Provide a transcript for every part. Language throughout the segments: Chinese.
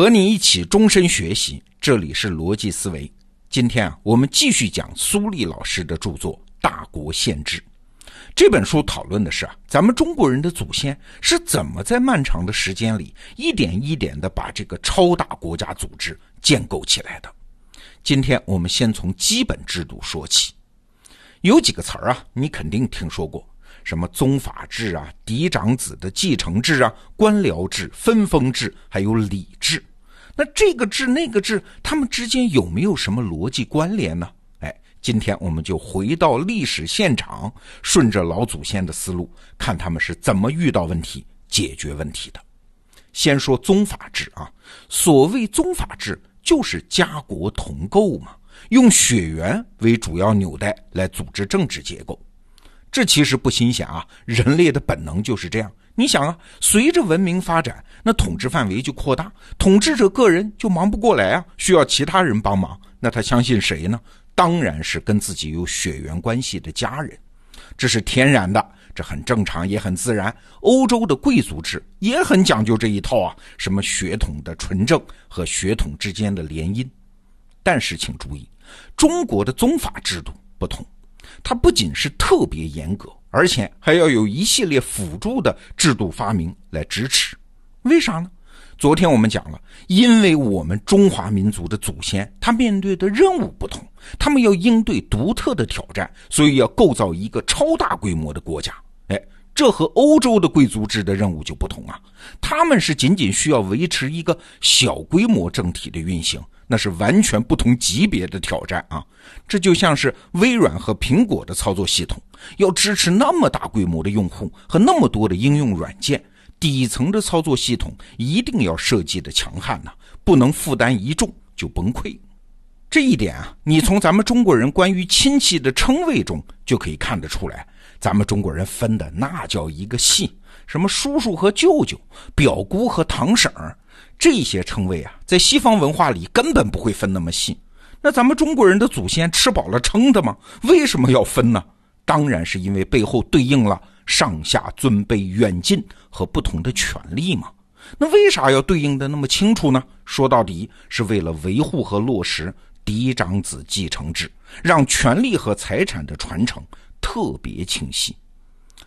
和你一起终身学习，这里是逻辑思维。今天啊，我们继续讲苏立老师的著作《大国宪制》这本书，讨论的是啊，咱们中国人的祖先是怎么在漫长的时间里一点一点的把这个超大国家组织建构起来的。今天我们先从基本制度说起，有几个词儿啊，你肯定听说过。什么宗法制啊，嫡长子的继承制啊，官僚制、分封制，还有礼制。那这个制那个制，他们之间有没有什么逻辑关联呢？哎，今天我们就回到历史现场，顺着老祖先的思路，看他们是怎么遇到问题、解决问题的。先说宗法制啊，所谓宗法制，就是家国同构嘛，用血缘为主要纽带来组织政治结构。这其实不新鲜啊，人类的本能就是这样。你想啊，随着文明发展，那统治范围就扩大，统治者个人就忙不过来啊，需要其他人帮忙。那他相信谁呢？当然是跟自己有血缘关系的家人，这是天然的，这很正常，也很自然。欧洲的贵族制也很讲究这一套啊，什么血统的纯正和血统之间的联姻。但是请注意，中国的宗法制度不同。它不仅是特别严格，而且还要有一系列辅助的制度发明来支持。为啥呢？昨天我们讲了，因为我们中华民族的祖先他面对的任务不同，他们要应对独特的挑战，所以要构造一个超大规模的国家。哎，这和欧洲的贵族制的任务就不同啊，他们是仅仅需要维持一个小规模政体的运行。那是完全不同级别的挑战啊！这就像是微软和苹果的操作系统，要支持那么大规模的用户和那么多的应用软件，底层的操作系统一定要设计的强悍呐，不能负担一重就崩溃。这一点啊，你从咱们中国人关于亲戚的称谓中就可以看得出来，咱们中国人分的那叫一个细，什么叔叔和舅舅，表姑和堂婶儿。这些称谓啊，在西方文化里根本不会分那么细。那咱们中国人的祖先吃饱了撑的吗？为什么要分呢？当然是因为背后对应了上下尊卑远近和不同的权利嘛。那为啥要对应的那么清楚呢？说到底是为了维护和落实嫡长子继承制，让权力和财产的传承特别清晰。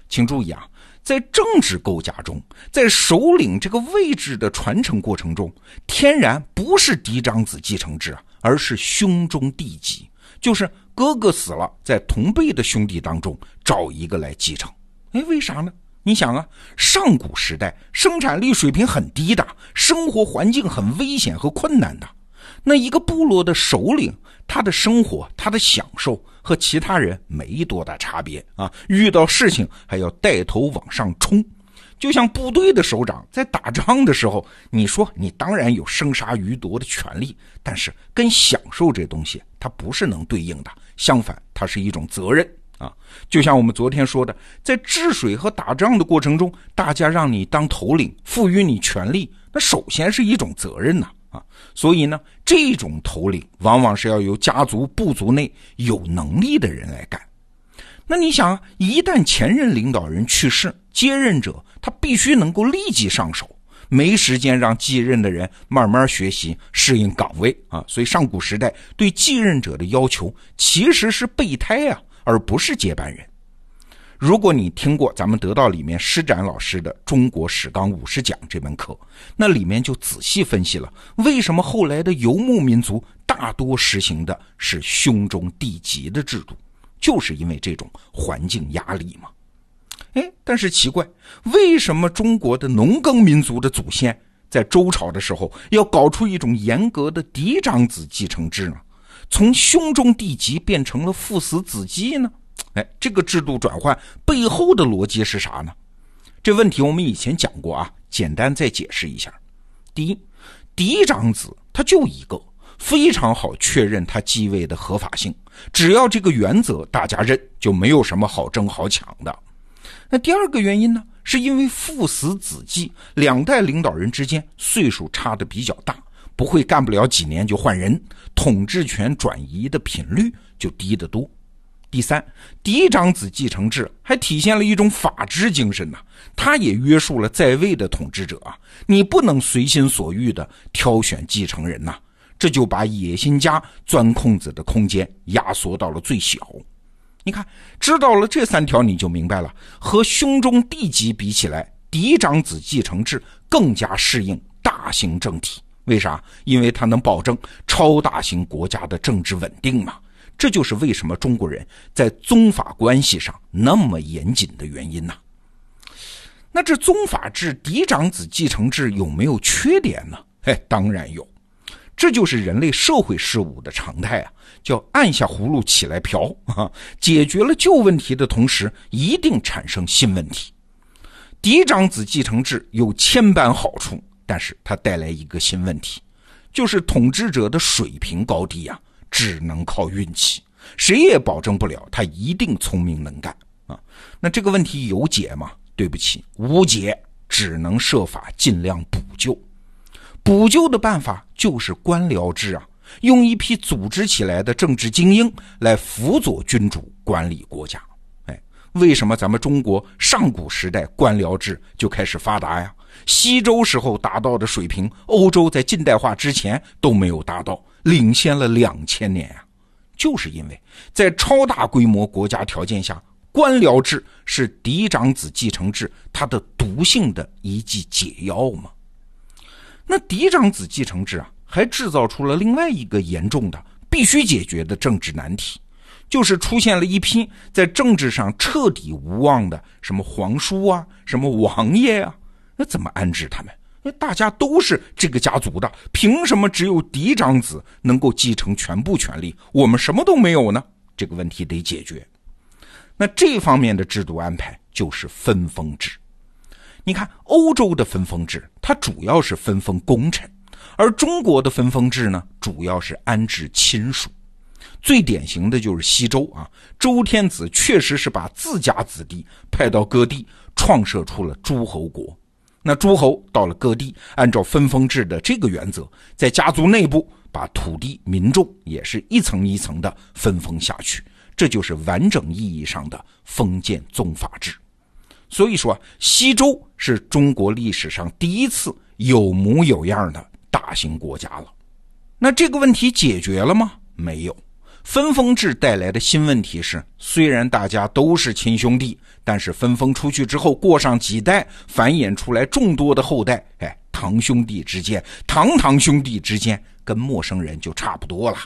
请注意啊。在政治构架中，在首领这个位置的传承过程中，天然不是嫡长子继承制，而是兄终弟及，就是哥哥死了，在同辈的兄弟当中找一个来继承。哎，为啥呢？你想啊，上古时代生产力水平很低的，生活环境很危险和困难的，那一个部落的首领，他的生活，他的享受。和其他人没多大差别啊！遇到事情还要带头往上冲，就像部队的首长在打仗的时候，你说你当然有生杀予夺的权利，但是跟享受这东西它不是能对应的，相反，它是一种责任啊！就像我们昨天说的，在治水和打仗的过程中，大家让你当头领，赋予你权利，那首先是一种责任呐。啊所以呢，这种头领往往是要由家族部族内有能力的人来干。那你想，一旦前任领导人去世，接任者他必须能够立即上手，没时间让继任的人慢慢学习适应岗位啊。所以上古时代对继任者的要求其实是备胎啊，而不是接班人。如果你听过咱们得到里面施展老师的《中国史纲五十讲》这门课，那里面就仔细分析了为什么后来的游牧民族大多实行的是兄终弟及的制度，就是因为这种环境压力嘛。哎，但是奇怪，为什么中国的农耕民族的祖先在周朝的时候要搞出一种严格的嫡长子继承制呢？从兄终弟及变成了父死子继呢？哎，这个制度转换背后的逻辑是啥呢？这问题我们以前讲过啊，简单再解释一下。第一，嫡长子他就一个，非常好确认他继位的合法性，只要这个原则大家认，就没有什么好争好抢的。那第二个原因呢，是因为父死子继，两代领导人之间岁数差的比较大，不会干不了几年就换人，统治权转移的频率就低得多。第三，嫡长子继承制还体现了一种法治精神呢，它也约束了在位的统治者啊，你不能随心所欲的挑选继承人呐，这就把野心家钻空子的空间压缩到了最小。你看，知道了这三条，你就明白了，和兄终弟及比起来，嫡长子继承制更加适应大型政体。为啥？因为它能保证超大型国家的政治稳定嘛。这就是为什么中国人在宗法关系上那么严谨的原因呐。那这宗法制嫡长子继承制有没有缺点呢？哎，当然有，这就是人类社会事务的常态啊，叫按下葫芦起来瓢啊。解决了旧问题的同时，一定产生新问题。嫡长子继承制有千般好处，但是它带来一个新问题，就是统治者的水平高低呀。只能靠运气，谁也保证不了他一定聪明能干啊。那这个问题有解吗？对不起，无解，只能设法尽量补救。补救的办法就是官僚制啊，用一批组织起来的政治精英来辅佐君主管理国家。哎，为什么咱们中国上古时代官僚制就开始发达呀？西周时候达到的水平，欧洲在近代化之前都没有达到。领先了两千年呀，就是因为在超大规模国家条件下，官僚制是嫡长子继承制它的毒性的一剂解药嘛。那嫡长子继承制啊，还制造出了另外一个严重的、必须解决的政治难题，就是出现了一批在政治上彻底无望的什么皇叔啊、什么王爷啊，那怎么安置他们？那大家都是这个家族的，凭什么只有嫡长子能够继承全部权利，我们什么都没有呢？这个问题得解决。那这方面的制度安排就是分封制。你看，欧洲的分封制，它主要是分封功臣，而中国的分封制呢，主要是安置亲属。最典型的就是西周啊，周天子确实是把自家子弟派到各地，创设出了诸侯国。那诸侯到了各地，按照分封制的这个原则，在家族内部把土地、民众也是一层一层的分封下去，这就是完整意义上的封建宗法制。所以说，西周是中国历史上第一次有模有样的大型国家了。那这个问题解决了吗？没有。分封制带来的新问题是，虽然大家都是亲兄弟，但是分封出去之后，过上几代，繁衍出来众多的后代，哎，堂兄弟之间、堂堂兄弟之间，跟陌生人就差不多了。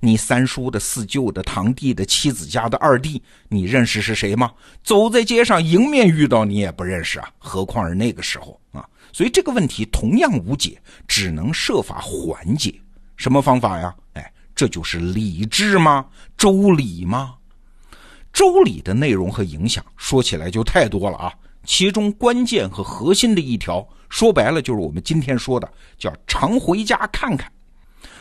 你三叔的、四舅的、堂弟的、妻子家的二弟，你认识是谁吗？走在街上迎面遇到你也不认识啊，何况是那个时候啊？所以这个问题同样无解，只能设法缓解。什么方法呀？哎。这就是礼制吗？周礼吗？周礼的内容和影响说起来就太多了啊！其中关键和核心的一条，说白了就是我们今天说的，叫常回家看看。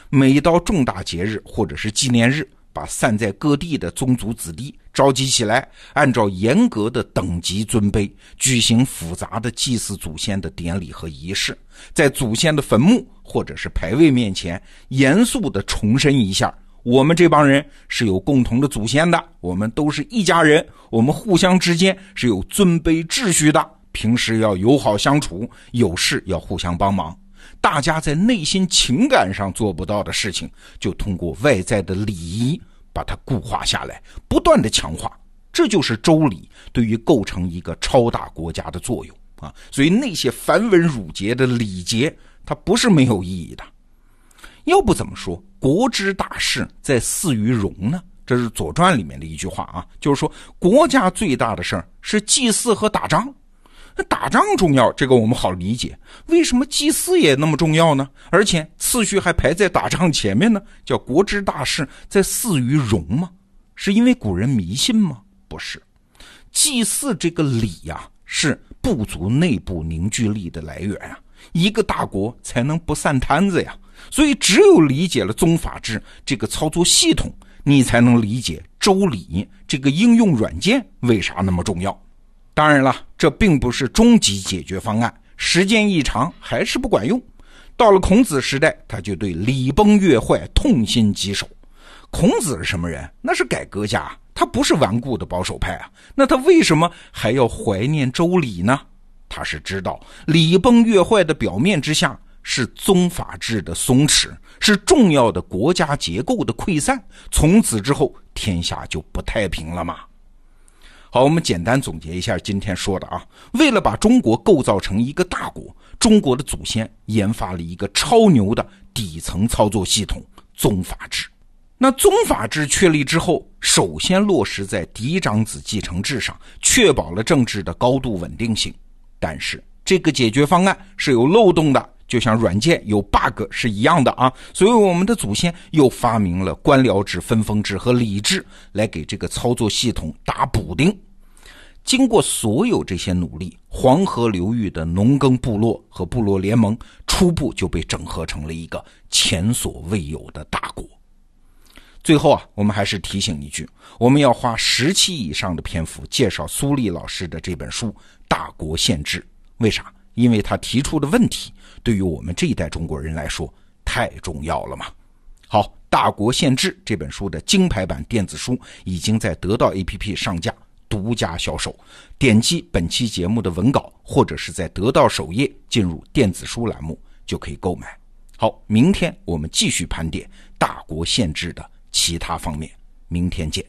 每到重大节日或者是纪念日。把散在各地的宗族子弟召集起来，按照严格的等级尊卑，举行复杂的祭祀祖先的典礼和仪式，在祖先的坟墓或者是牌位面前，严肃地重申一下：我们这帮人是有共同的祖先的，我们都是一家人，我们互相之间是有尊卑秩序的，平时要友好相处，有事要互相帮忙。大家在内心情感上做不到的事情，就通过外在的礼仪把它固化下来，不断的强化。这就是周礼对于构成一个超大国家的作用啊！所以那些繁文缛节的礼节，它不是没有意义的。要不怎么说“国之大事，在祀于戎”呢？这是《左传》里面的一句话啊，就是说国家最大的事儿是祭祀和打仗。那打仗重要，这个我们好理解。为什么祭祀也那么重要呢？而且次序还排在打仗前面呢？叫国之大事，在祀于戎吗？是因为古人迷信吗？不是，祭祀这个礼呀，是部族内部凝聚力的来源啊。一个大国才能不散摊子呀。所以，只有理解了宗法制这个操作系统，你才能理解周礼这个应用软件为啥那么重要。当然了，这并不是终极解决方案，时间一长还是不管用。到了孔子时代，他就对礼崩乐坏痛心疾首。孔子是什么人？那是改革家，他不是顽固的保守派啊。那他为什么还要怀念周礼呢？他是知道礼崩乐坏的表面之下是宗法制的松弛，是重要的国家结构的溃散。从此之后，天下就不太平了嘛。好，我们简单总结一下今天说的啊。为了把中国构造成一个大国，中国的祖先研发了一个超牛的底层操作系统——宗法制。那宗法制确立之后，首先落实在嫡长子继承制上，确保了政治的高度稳定性。但是这个解决方案是有漏洞的，就像软件有 bug 是一样的啊。所以我们的祖先又发明了官僚制、分封制和礼制，来给这个操作系统打补丁。经过所有这些努力，黄河流域的农耕部落和部落联盟初步就被整合成了一个前所未有的大国。最后啊，我们还是提醒一句：我们要花十期以上的篇幅介绍苏立老师的这本书《大国宪制》。为啥？因为他提出的问题对于我们这一代中国人来说太重要了嘛。好，《大国宪制》这本书的金牌版电子书已经在得到 APP 上架，独家销售。点击本期节目的文稿，或者是在得到首页进入电子书栏目就可以购买。好，明天我们继续盘点《大国宪制》的。其他方面，明天见。